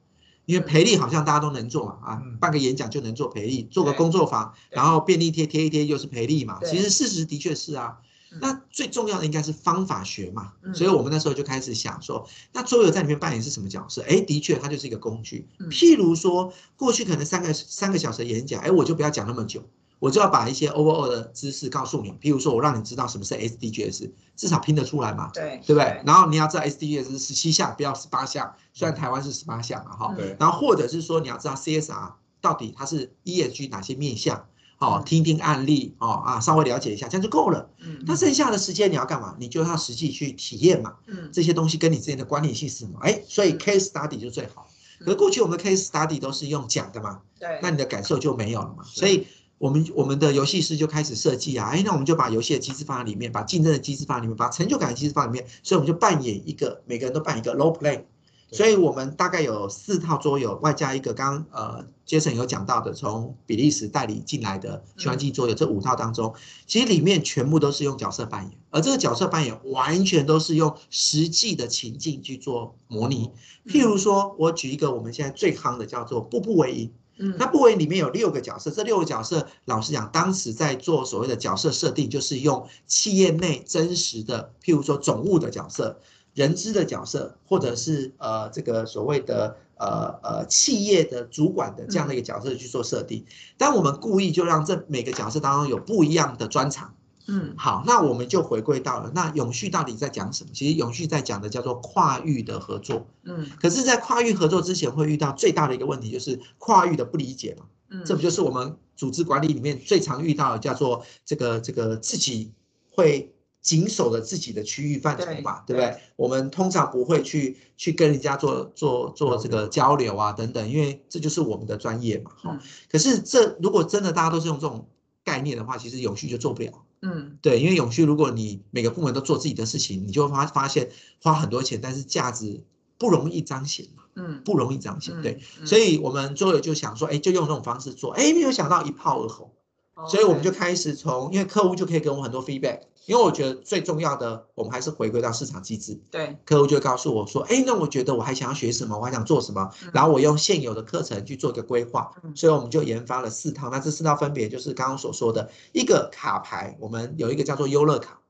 因为培力好像大家都能做嘛，啊嗯，办个演讲就能做培力，做个工作坊，然后便利贴贴一贴又是培力嘛，其实事实的确是啊。嗯那最重要的应该是方法学嘛，嗯所以我们那时候就开始想说，那桌游在里面扮演是什么角色？哎，的确它就是一个工具。嗯譬如说，过去可能三个三个小时的演讲，哎，我就不要讲那么久，我就要把一些 overall 的知识告诉你。譬如说，我让你知道什么是 SDGs，至少拼得出来嘛，对，对不对？然后你要知道 SDGs 是十七项，不要十八项，虽然台湾是十八项嘛，哈。对，然后或者是说你要知道 CSR 到底它是 ESG 哪些面向，哦嗯，听听案例，哦啊，稍微了解一下，这样就够了。嗯那剩下的时间你要干嘛？你就要实际去体验嘛，嗯这些东西跟你之间的关联性是什么？哎，所以嗯 case study 就最好。可是过去我们的 case study 都是用讲的嘛，对，那你的感受就没有了嘛。所以我们我们的游戏师就开始设计啊，哎，那我们就把游戏的机制放在里面，把竞争的机制放在里面，把成就感的机制放在里面，所以我们就扮演一个每个人都扮演一个 role play。所以我们大概有四套桌游，外加一个刚刚呃杰森有讲到的，从比利时代理进来的循环机桌游，这五套当中，其实里面全部都是用角色扮演，而这个角色扮演完全都是用实际的情境去做模拟。譬如说，我举一个我们现在最夯的叫做“步步为营”。嗯那部位里面有六个角色，这六个角色，老实讲，当时在做所谓的角色设定，就是用企业内真实的，譬如说总务的角色、人资的角色，或者是呃这个所谓的呃呃企业的主管的这样的一个角色去做设定。但我们故意就让这每个角色当中有不一样的专长。嗯好，那我们就回归到了那永续到底在讲什么？其实永续在讲的叫做跨域的合作。嗯可是，在跨域合作之前，会遇到最大的一个问题，就是跨域的不理解嘛。嗯，这不就是我们组织管理里面最常遇到的，叫做这个这个自己会谨守着自己的区域范畴嘛，对不对？我们通常不会去去跟人家做做做这个交流啊等等，因为这就是我们的专业嘛。哈、嗯可是这如果真的大家都是用这种概念的话，其实永续就做不了。嗯对，因为永续，如果你每个部门都做自己的事情，你就会发发现花很多钱，但是价值不容易彰显嘛，嗯，不容易彰显。对，嗯，所以我们最后就想说，哎，就用这种方式做，哎，没有想到一炮而红，以所以我们就开始从，因为客户就可以给我们很多 feedback，因为我觉得最重要的，我们还是回归到市场机制，对，客户就会告诉我说，哎，那我觉得我还想要学什么，我还想做什么嗯，然后我用现有的课程去做一个规划，嗯。所以我们就研发了四套，那这四套分别就是刚刚所说的一个卡牌，我们有一个叫做优乐卡。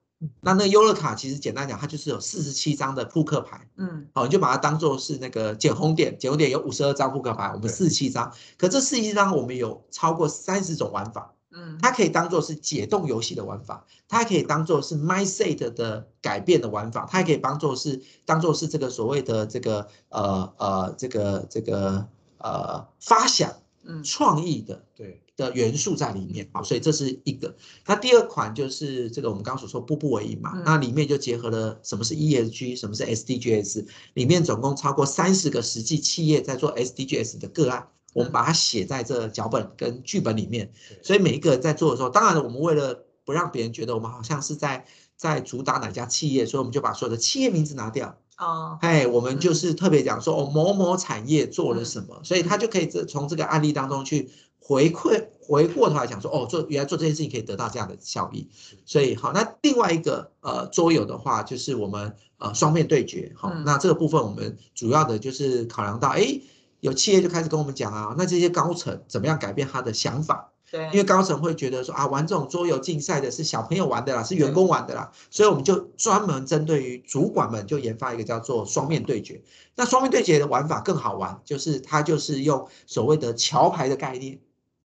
那那个优乐卡其实简单讲，它就是有四十七张的扑克牌，嗯。好，你就把它当做是那个捡红点，捡红点有五十二张扑克牌，我们对。四十七张，可这四十七张我们有超过三十种玩法，嗯，它可以当做是解冻游戏的玩法，它可以当做是 mindset 的改变的玩法，它也可以当做是当做是这个所谓的这个呃呃这个这个呃发想嗯。创意的对，的元素在里面啊，所以这是一个。那第二款就是这个我们刚刚所说步步为营嘛，嗯那里面就结合了什么是 ESG，什么是 SDGs，里面总共超过三十个实际企业在做 SDGs 的个案，我们把它写在这脚本跟剧本里面，所以每一个人在做的时候，当然我们为了不让别人觉得我们好像是在在主打哪家企业，所以我们就把所有的企业名字拿掉。哦，哎，我们就嗯是特别讲说哦，某某产业做了什么，所以他就可以这从这个案例当中去回馈，回过头来讲说哦，做原来做这件事情可以得到这样的效益。所以好，那另外一个呃桌游的话，就是我们呃双面对决。好，嗯那这个部分我们主要的就是考量到，哎，有企业就开始跟我们讲啊，那这些高层怎么样改变他的想法？对，因为高层会觉得说啊，玩这种桌游竞赛的是小朋友玩的啦，是员工玩的啦，所以我们就专门针对于主管们就研发一个叫做双面对决。那双面对决的玩法更好玩，就是它就是用所谓的桥牌的概念，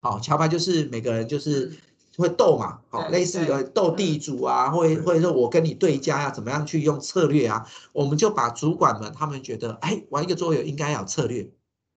好，桥牌就是每个人就是嗯会斗嘛，好，对类似对呃斗地主啊，或者或者说我跟你对家呀、怎么样去用策略啊，我们就把主管们他们觉得，哎，玩一个桌游应该要有策略，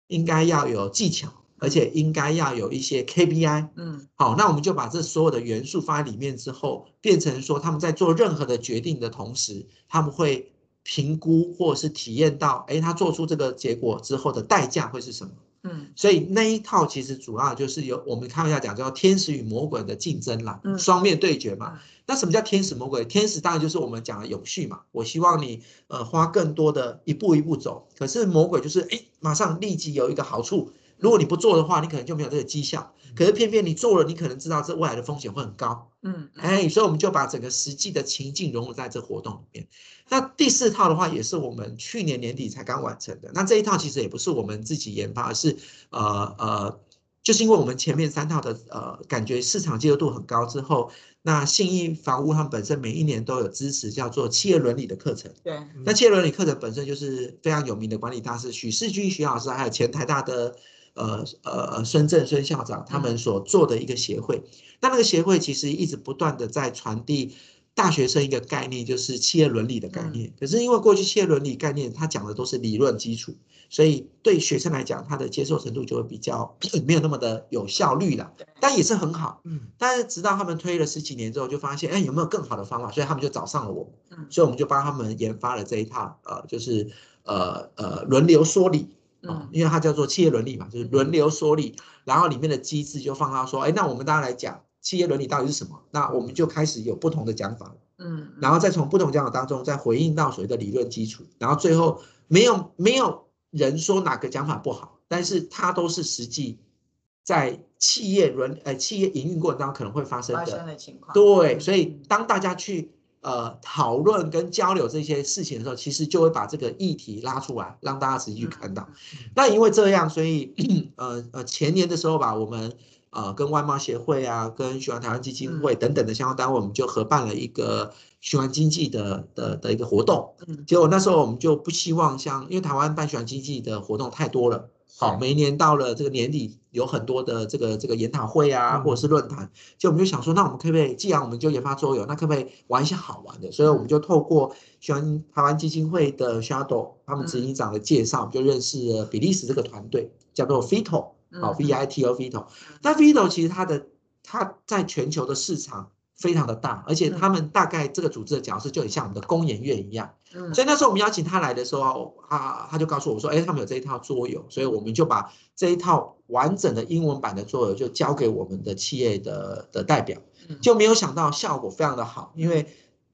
应该要有技巧，而且应该要有一些 KPI。嗯好，那我们就把这所有的元素放在里面之后，变成说他们在做任何的决定的同时，他们会评估或者是体验到，哎，他做出这个结果之后的代价会是什么？嗯所以那一套其实主要就是有我们开玩笑讲叫天使与魔鬼的竞争啦，嗯双面对决嘛嗯。那什么叫天使魔鬼？天使当然就是我们讲的永续嘛，我希望你呃花更多的一步一步走。可是魔鬼就是哎，马上立即有一个好处，如果你不做的话，你可能就没有这个绩效。可是偏偏你做了，你可能知道这未来的风险会很高。嗯哎，所以我们就把整个实际的情境融入在这活动里面。那第四套的话，也是我们去年年底才刚完成的。那这一套其实也不是我们自己研发，而是呃呃，就是因为我们前面三套的呃感觉市场接受度很高之后，那信义房屋他们本身每一年都有支持叫做企业伦理的课程。对那企业伦理课程本身就是非常有名的管理大师许世军许老师，还有前台大的呃呃孙正孙校长他们所做的一个协会。那那个协会其实一直不断的在传递大学生一个概念，就是企业伦理的概念。可是因为过去企业伦理概念，它讲的都是理论基础，所以对学生来讲，他的接受程度就会比较 <clears throat> 没有那么的有效率了对。但也是很好。嗯，但是直到他们推了十几年之后，就发现，哎，有没有更好的方法？所以他们就找上了我。嗯所以我们就帮他们研发了这一套，呃，就是呃呃轮流说理啊、嗯。因为它叫做企业伦理嘛，就是轮流说理，然后里面的机制就放到说，哎，那我们大家来讲企业伦理到底是什么？那我们就开始有不同的讲法，嗯，然后再从不同讲法当中再回应到所谓的理论基础，然后最后没有没有人说哪个讲法不好，但是它都是实际在企业伦呃企业营运过程当中可能会发生发的生的情况，对，嗯所以当大家去呃讨论跟交流这些事情的时候，其实就会把这个议题拉出来，让大家实际去看到。那因为这样，所以 <clears throat> 呃呃前年的时候吧，我们呃跟外贸协会啊，跟循环台湾基金会等等的相关单位，我们就合办了一个循环经济的的的一个活动。嗯结果那时候我们就不希望像，因为台湾办循环经济的活动太多了。好，每一年到了这个年底，有很多的这个这个研讨会啊，嗯或者是论坛，就我们就想说，那我们可不可以，既然我们就研发桌游，那可不可以玩一些好玩的？所以我们就透过喜欢台湾基金会的 Shadow 他们执行长的介绍，我们就认识了比利时这个团队，叫做 Vito，好嗯 V I T O Vito。那 Vito 其实它的它在全球的市场非常的大，而且他们大概这个组织的角色就很像我们的工研院一样。嗯。所以那时候我们邀请他来的时候，他他就告诉我说，哎，他们有这一套桌游，所以我们就把这一套完整的英文版的桌游就交给我们的企业的的代表。嗯，就没有想到效果非常的好，因为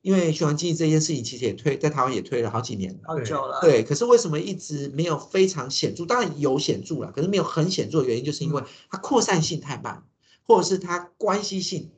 因为循环经济这件事情其实也推在台湾也推了好几年了。好久了，对，可是为什么一直没有非常显著？当然有显著了，可是没有很显著的原因，就是因为它扩散性太慢，或者是它关系性，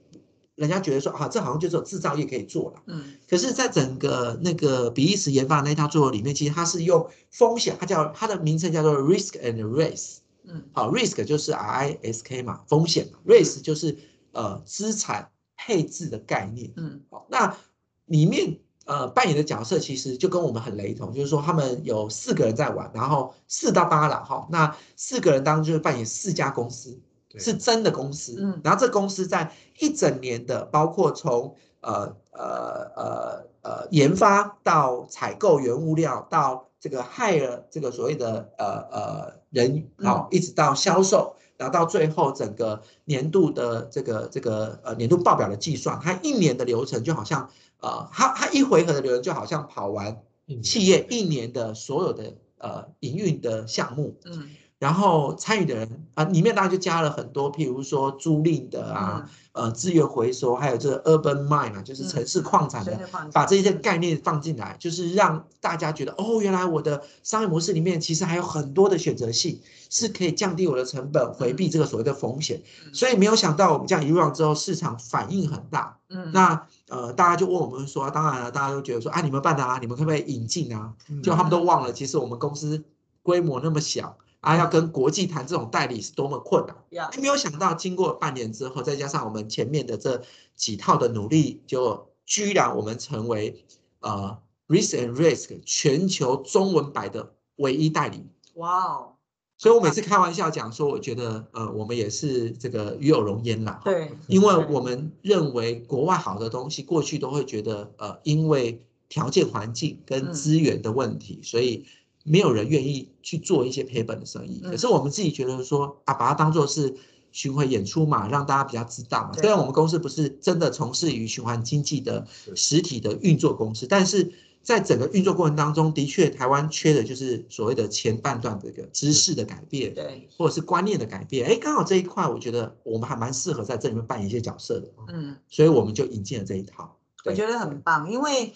人家觉得说啊，这好像就只有制造业可以做了。嗯可是，在整个那个比利时研发的那套桌游里面，其实它是用风险，它叫它的名称叫做 risk and race。嗯好，risk 就是 R I S K 嘛，风险嘛，race 就是呃资产配置的概念。嗯好，那里面呃扮演的角色其实就跟我们很雷同，就是说他们有四个人在玩，然后四到八了哈，那四个人当中就是扮演四家公司，对是真的公司，嗯。然后这公司在一整年的，包括从呃呃呃呃研发到采购原物料到这个 hire 这个所谓的呃呃人好、一直到销售，然后到最后整个年度的这个这个呃年度报表的计算，它一年的流程就好像呃它它一回合的流程就好像跑完企业一年的所有的呃营运的项目，嗯然后参与的人啊，里面当然就加了很多，譬如说租赁的啊，呃，资源回收，还有这个 urban mine 啊，就是城市矿产的，的把这些概念放进来，就是让大家觉得哦，原来我的商业模式里面其实还有很多的选择性，是可以降低我的成本，回避这个所谓的风险。所以没有想到我们这样一路上之后，市场反应很大。嗯那呃，大家就问我们说，当然了，大家都觉得说啊，你们办的啊，你们可不可以引进啊？就他们都忘了，其实我们公司规模那么小啊，要跟国际谈这种代理是多么困难。呀哎没有想到，经过半年之后，再加上我们前面的这几套的努力，就居然我们成为呃 Risk and Risk 全球中文版的唯一代理。哇哦，所以我每次开玩笑讲说，我觉得呃，我们也是这个与有荣焉啦。对，因为我们认为国外好的东西，过去都会觉得呃，因为条件环境跟嗯资源的问题，所以没有人愿意去做一些赔本的生意。嗯可是我们自己觉得说啊，把它当做是巡回演出嘛，让大家比较知道嘛。虽然我们公司不是真的从事于循环经济的是实体的运作公司，但是在整个运作过程当中，的确台湾缺的就是所谓的前半段这个知识的改变，对，或者是观念的改变。哎，刚好这一块，我觉得我们还蛮适合在这里面扮演一些角色的，嗯，所以我们就引进了这一套。我觉得很棒，因为。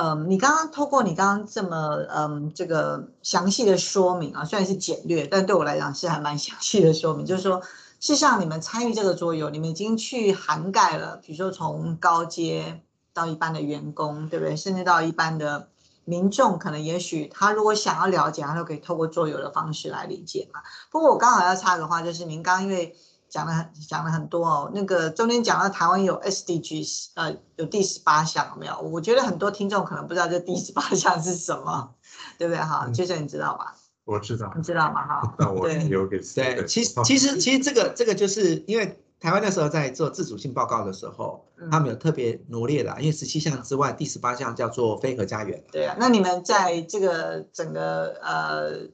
嗯，你刚刚透过你刚刚这么嗯这个详细的说明啊，虽然是简略，但对我来讲是还蛮详细的说明。就是说，事实上你们参与这个桌游，你们已经去涵盖了，比如说从高阶到一般的员工，对不对？甚至到一般的民众，可能也许他如果想要了解，他都可以透过桌游的方式来理解嘛。不过我刚好要插个话，就是您刚刚因为。讲了很讲了很多哦，那个中间讲到台湾有 SDGs，呃，有第十八项有没有？我觉得很多听众可能不知道这第十八项是什么，<laughs> 对不对哈？杰森你知道吧？我知道，你知道吗？哈，<laughs> 那我对留给对，其实 <laughs> 其实其实这个这个就是因为台湾那时候在做自主性报告的时候，嗯他们有特别罗列的，因为十七项之外，第十八项叫做非核家园。对啊，那你们在这个整个呃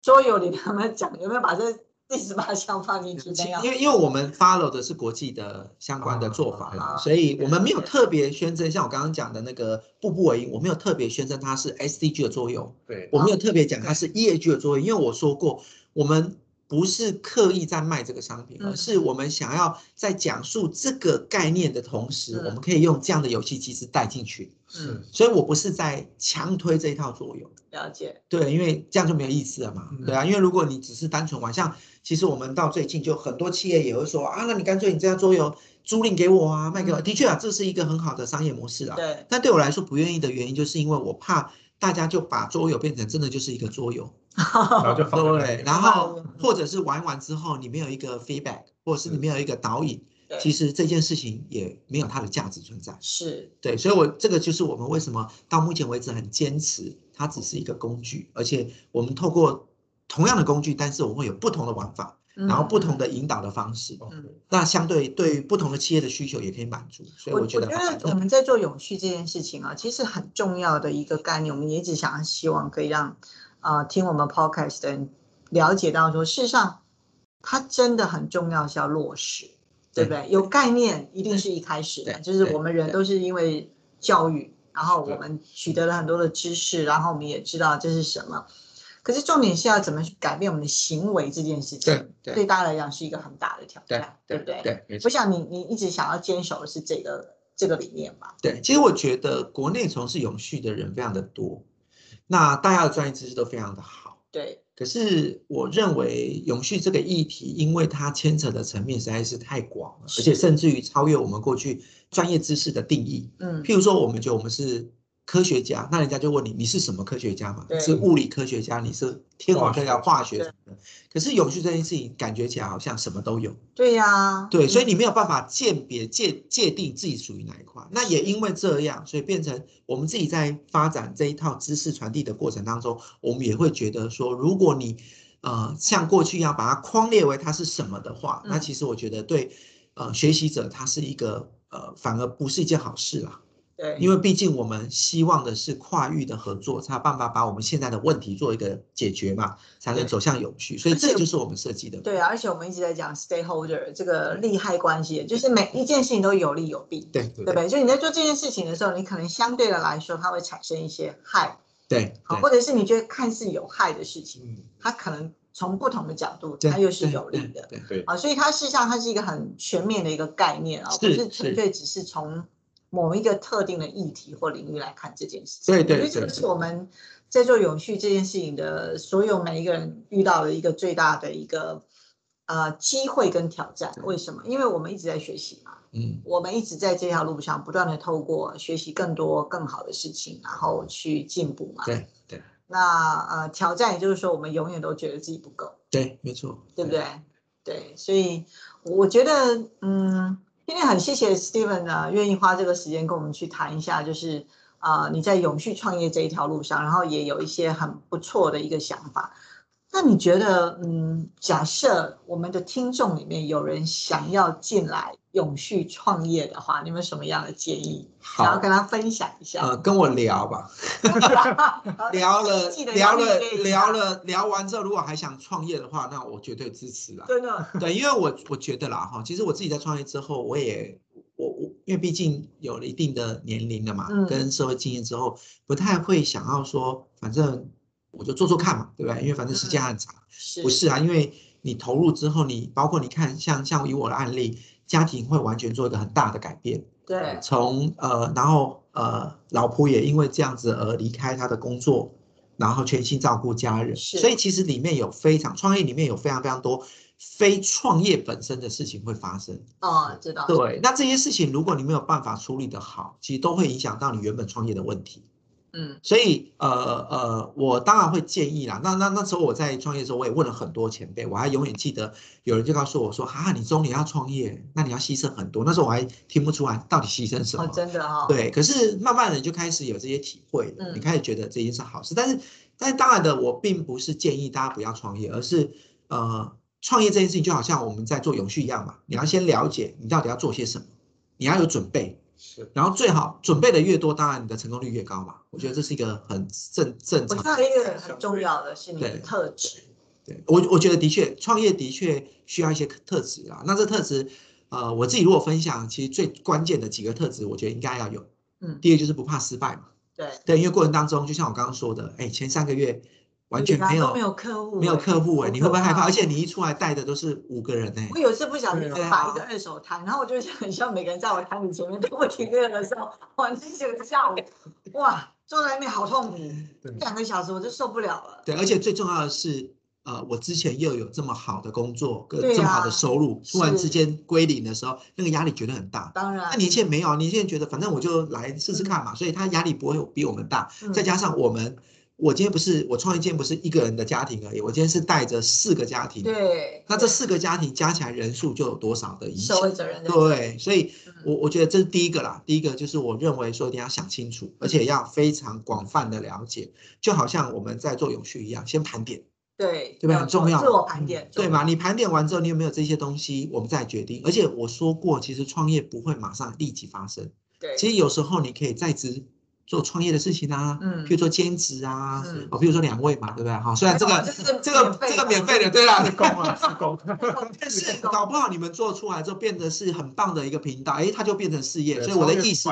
桌游里面有没有讲？有没有把这第十八项放进去？因为因为我们 follow 的是国际的相关的做法啦，啊所以我们没有特别宣称，像我刚刚讲的那个步步为营，我没有特别宣称它是 SDG 的作用，对我没有特别讲它是 EAG 的作用，因为我说过，我们不是刻意在卖这个商品，嗯而是我们想要在讲述这个概念的同时，嗯我们可以用这样的游戏机制带进去，嗯，所以我不是在强推这一套作用。了解，对，因为这样就没有意思了嘛。嗯对啊，因为如果你只是单纯玩，像其实我们到最近就很多企业也会说啊，那你干脆你这样桌游租赁给我啊，卖给我。嗯的确啊，这是一个很好的商业模式啊。对，但对我来说不愿意的原因，就是因为我怕大家就把桌游变成真的就是一个桌游，<laughs> 然后就放对，然后嗯或者是玩完之后你没有一个 feedback，或者是你没有一个导引，其实这件事情也没有它的价值存在。是，对，所以我这个就是我们为什么到目前为止很坚持，它只是一个工具，而且我们透过同样的工具，但是我们会有不同的玩法，然后不同的，引导的方式。嗯。那相对对于不同的企业的需求也可以满足，所以我我觉得我们在做永续这件事情啊，其实很重要的一个概念，我们也一直想要希望可以让呃听我们 podcast 的人了解到说，事实上它真的很重要是要落实，对不对？有概念一定是一开始的，就是我们人都是因为教育，然后我对们取得了很多的知识，然后我们也知道这是什么。可是重点是要怎么去改变我们的行为这件事情，对对对大家来讲是一个很大的挑对战，对不对？对。我想你你一直想要坚守的是这个这个理念吧？对，其实我觉得国内从事永续的人非常的多，那大家的专业知识都非常的好。对，可是我认为永续这个议题，因为它牵扯的层面实在是太广了，而且甚至于超越我们过去专业知识的定义。嗯，譬如说，我们觉得我们是科学家，那人家就问你，你是什么科学家嘛？是物理科学家，你是天文科学家、化学什么的。可是永续这件事情，感觉起来好像什么都有。对呀、对，所以嗯你没有办法鉴别界界定自己属于哪一块。那也因为这样，所以变成我们自己在发展这一套知识传递的过程当中，我们也会觉得说，如果你呃像过去一样把它框列为它是什么的话，那嗯其实我觉得对呃学习者他是一个呃反而不是一件好事啦。对，因为毕竟我们希望的是跨域的合作，才有办法把我们现在的问题做一个解决嘛，才能走向有序。所以这就是我们设计的。对啊，而且我们一直在讲 stakeholder 这个利害关系，就是每一件事情都有利有弊，对对不对？就你在做这件事情的时候，你可能相对的来说，它会产生一些害，对好，或者是你觉得看似有害的事情，嗯，它可能从不同的角度，它又是有利的。对对对，啊，所以它事实上它是一个很全面的一个概念啊，不是是纯粹只是从某一个特定的议题或领域来看这件事情。对对我觉得这个是我们在做永续这件事情的所有每一个人遇到的一个最大的一个呃机会跟挑战。为什么？因为我们一直在学习嘛，嗯，我们一直在这条路上不断的透过学习更多更好的事情，然后去进步嘛。对对那呃挑战也就是说，我们永远都觉得自己不够。对，没错，对不对？对，所以我觉得，嗯，今天很谢谢 Steven 呢，愿意花这个时间跟我们去谈一下，就是啊、你在永续创业这一条路上，然后也有一些很不错的一个想法。那你觉得，嗯，假设我们的听众里面有人想要进来永续创业的话，你们有什么样的建议？想要好，跟他分享一下。呃，跟我聊吧，<laughs> <laughs> 聊了聊了聊了聊完之后，如果还想创业的话，那我绝对支持啦。真的，对，因为我我觉得啦哈，其实我自己在创业之后，我也我我因为毕竟有了一定的年龄了嘛，嗯跟社会经验之后，不太会想要说，反正我就做做看嘛，对不对？因为反正时间很长。是不是啊，因为你投入之后，你包括你看，像像以我的案例，家庭会完全做一个很大的改变，对从呃，然后呃，老婆也因为这样子而离开她的工作，然后全心照顾家人，是所以其实里面有非常创业里面有非常非常多非创业本身的事情会发生。哦，知道对，那这些事情如果你没有办法处理得好，其实都会影响到你原本创业的问题。嗯所以呃呃，我当然会建议啦。那那那时候我在创业的时候，我也问了很多前辈，我还永远记得有人就告诉我说：“哈、你中年要创业，那你要牺牲很多。”那时候我还听不出来到底牺牲什么。哦，真的哈、哦，对，可是慢慢的你就开始有这些体会了，你嗯开始觉得这件事好事。但是，但是当然的，我并不是建议大家不要创业，而是呃，创业这件事情就好像我们在做永续一样嘛，你要先了解你到底要做些什么，你要有准备，是然后最好准备的越多，当然你的成功率越高嘛。我觉得这是一个很正正常我觉。得一个很重要的是你的特质，对我我觉得的确，创业的确需要一些特质啊。那这特质，呃，我自己如果分享，其实最关键的几个特质，我觉得应该要有。嗯第一个就是不怕失败嘛。对，对，因为过程当中，就像我刚刚说的，哎，前三个月完全没有没有客户没有哎客户哎，好你会不会害怕？而且你一出来带的都是五个人哎我，有一次不小心摆一个二手摊，然后我就很像每个人在我摊子前面都会停顿的时候，哇，那整个下午，哇，坐在那边好痛苦，对两个小时我就受不了了。对，而且最重要的是，呃，我之前又有这么好的工作这么好的啊收入，突然之是间归零的时候，那个压力绝对很大。当然，那你现在没有，你现在觉得反正我就来试试看嘛，所以他压力不会比我们大。嗯再加上我们，我今天不是我创业，今天不是一个人的家庭而已，我今天是带着四个家庭。对，那这四个家庭加起来人数就有多少的影响社？会责任的，对，所以嗯我我觉得这是第一个啦。第一个就是我认为说一定要想清楚，而且要非常广泛的了解，就好像我们在做永续一样，先盘点，对对吧？要很重要，做自我盘点，对嘛？你盘点完之后，你有没有这些东西，我们再决定。而且我说过，其实创业不会马上立即发生，对，其实有时候你可以在职做创业的事情啊，嗯譬如说兼职啊，嗯哦，譬如说两位嘛，对不对？好，虽然这个这是这个免费这个的免费的，对啦，是工啊，是工。<laughs> 但是搞不好你们做出来之后变得是很棒的一个频道，哎，它就变成事业。所以我的意思，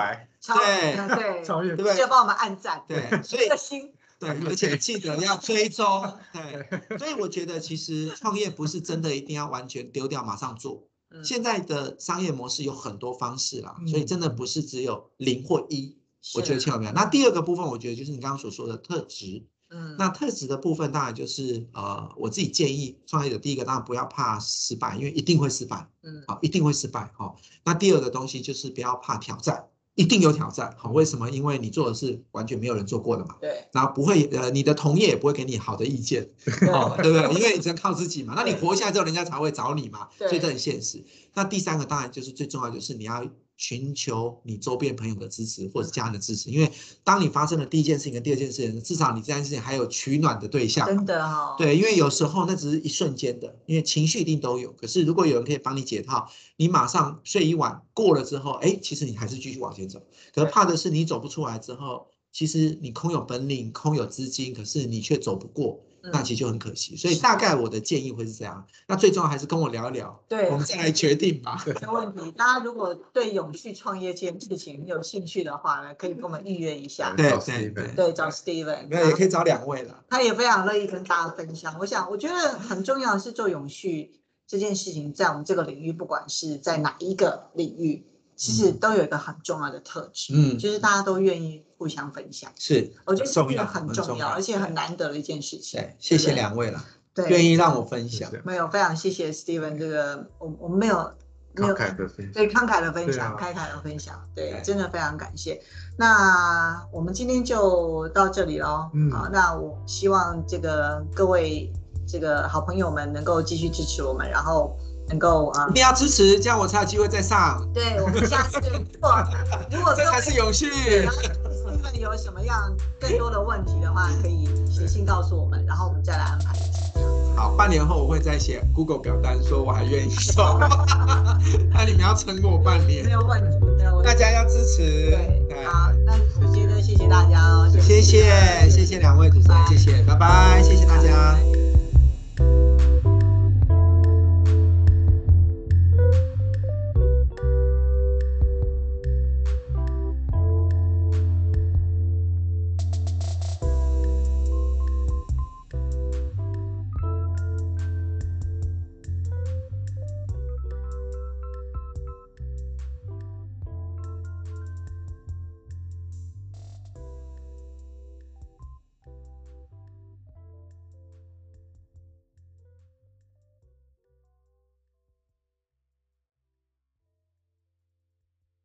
对对，<laughs> 超越对不帮我们按赞，对，<laughs> 所以心，对，而且记得要追踪，对，所以我觉得其实创业不是真的一定要完全丢掉马上做。嗯现在的商业模式有很多方式啦，所以嗯真的不是只有零或一，我觉得是千万不要。那第二个部分，我觉得就是你刚刚所说的特质。嗯，那特质的部分，当然就是呃，我自己建议创业者第一个当然不要怕失败，因为一定会失败，嗯好，一定会失败，好。那第二个东西就是不要怕挑战，一定有挑战，好，为什么？因为你做的是完全没有人做过的嘛。对然后不会，呃，你的同业也不会给你好的意见，哦，对不对？<laughs> 因为你只能靠自己嘛。那你活下来之后，人家才会找你嘛，所以对这很现实。那第三个当然就是最重要，就是你要寻求你周边朋友的支持或者家人的支持，因为当你发生了第一件事情跟第二件事情，至少你这件事情还有取暖的对象。真的哦，对，因为有时候那只是一瞬间的，因为情绪一定都有。可是如果有人可以帮你解套，你马上睡一晚过了之后，哎，其实你还是继续往前走。可是怕的是你走不出来之后，其实你空有本领、空有资金，可是你却走不过，那嗯其实就很可惜。所以大概我的建议会是这样。那最重要还是跟我聊一聊，对我们再来决定吧。没问题。大家如果对永续创业这件事情有兴趣的话呢，可以跟我们预约一下。对找对 Steven 对，对，找 Steven，没有也可以找两位了。他也非常乐意跟大家分享。我想，我觉得很重要的是做永续这件事情，在我们这个领域，不管是在哪一个领域，其实都有一个很重要的特质，嗯，就是大家都愿意互相分享。是，我觉得这个很重要而且很难得的一件事情。对，谢谢两位了，对，愿意让我分享。没有非常谢谢 Steven 这个，我我们没有没有慷慨的分享。对慷慨的分享，啊慷慨的分享，对，对真的非常感谢。那我们今天就到这里喽。嗯好，那我希望这个各位这个好朋友们能够继续支持我们，然后能够啊一，定要支持，这样我才有机会再上，对我们下次如果如果 <laughs> 这才是永续。然后有什么样更多的问题的话，可以写信告诉我们，然后我们再来安排。好，半年后我会再写 Google 表单，说我还愿意送。<laughs> 那你们要撑过半没年，有问题，没有问题。大家要支持。对，好，那我觉得谢谢大家哦，谢谢谢谢两位主持人，谢谢，拜拜，谢谢大家。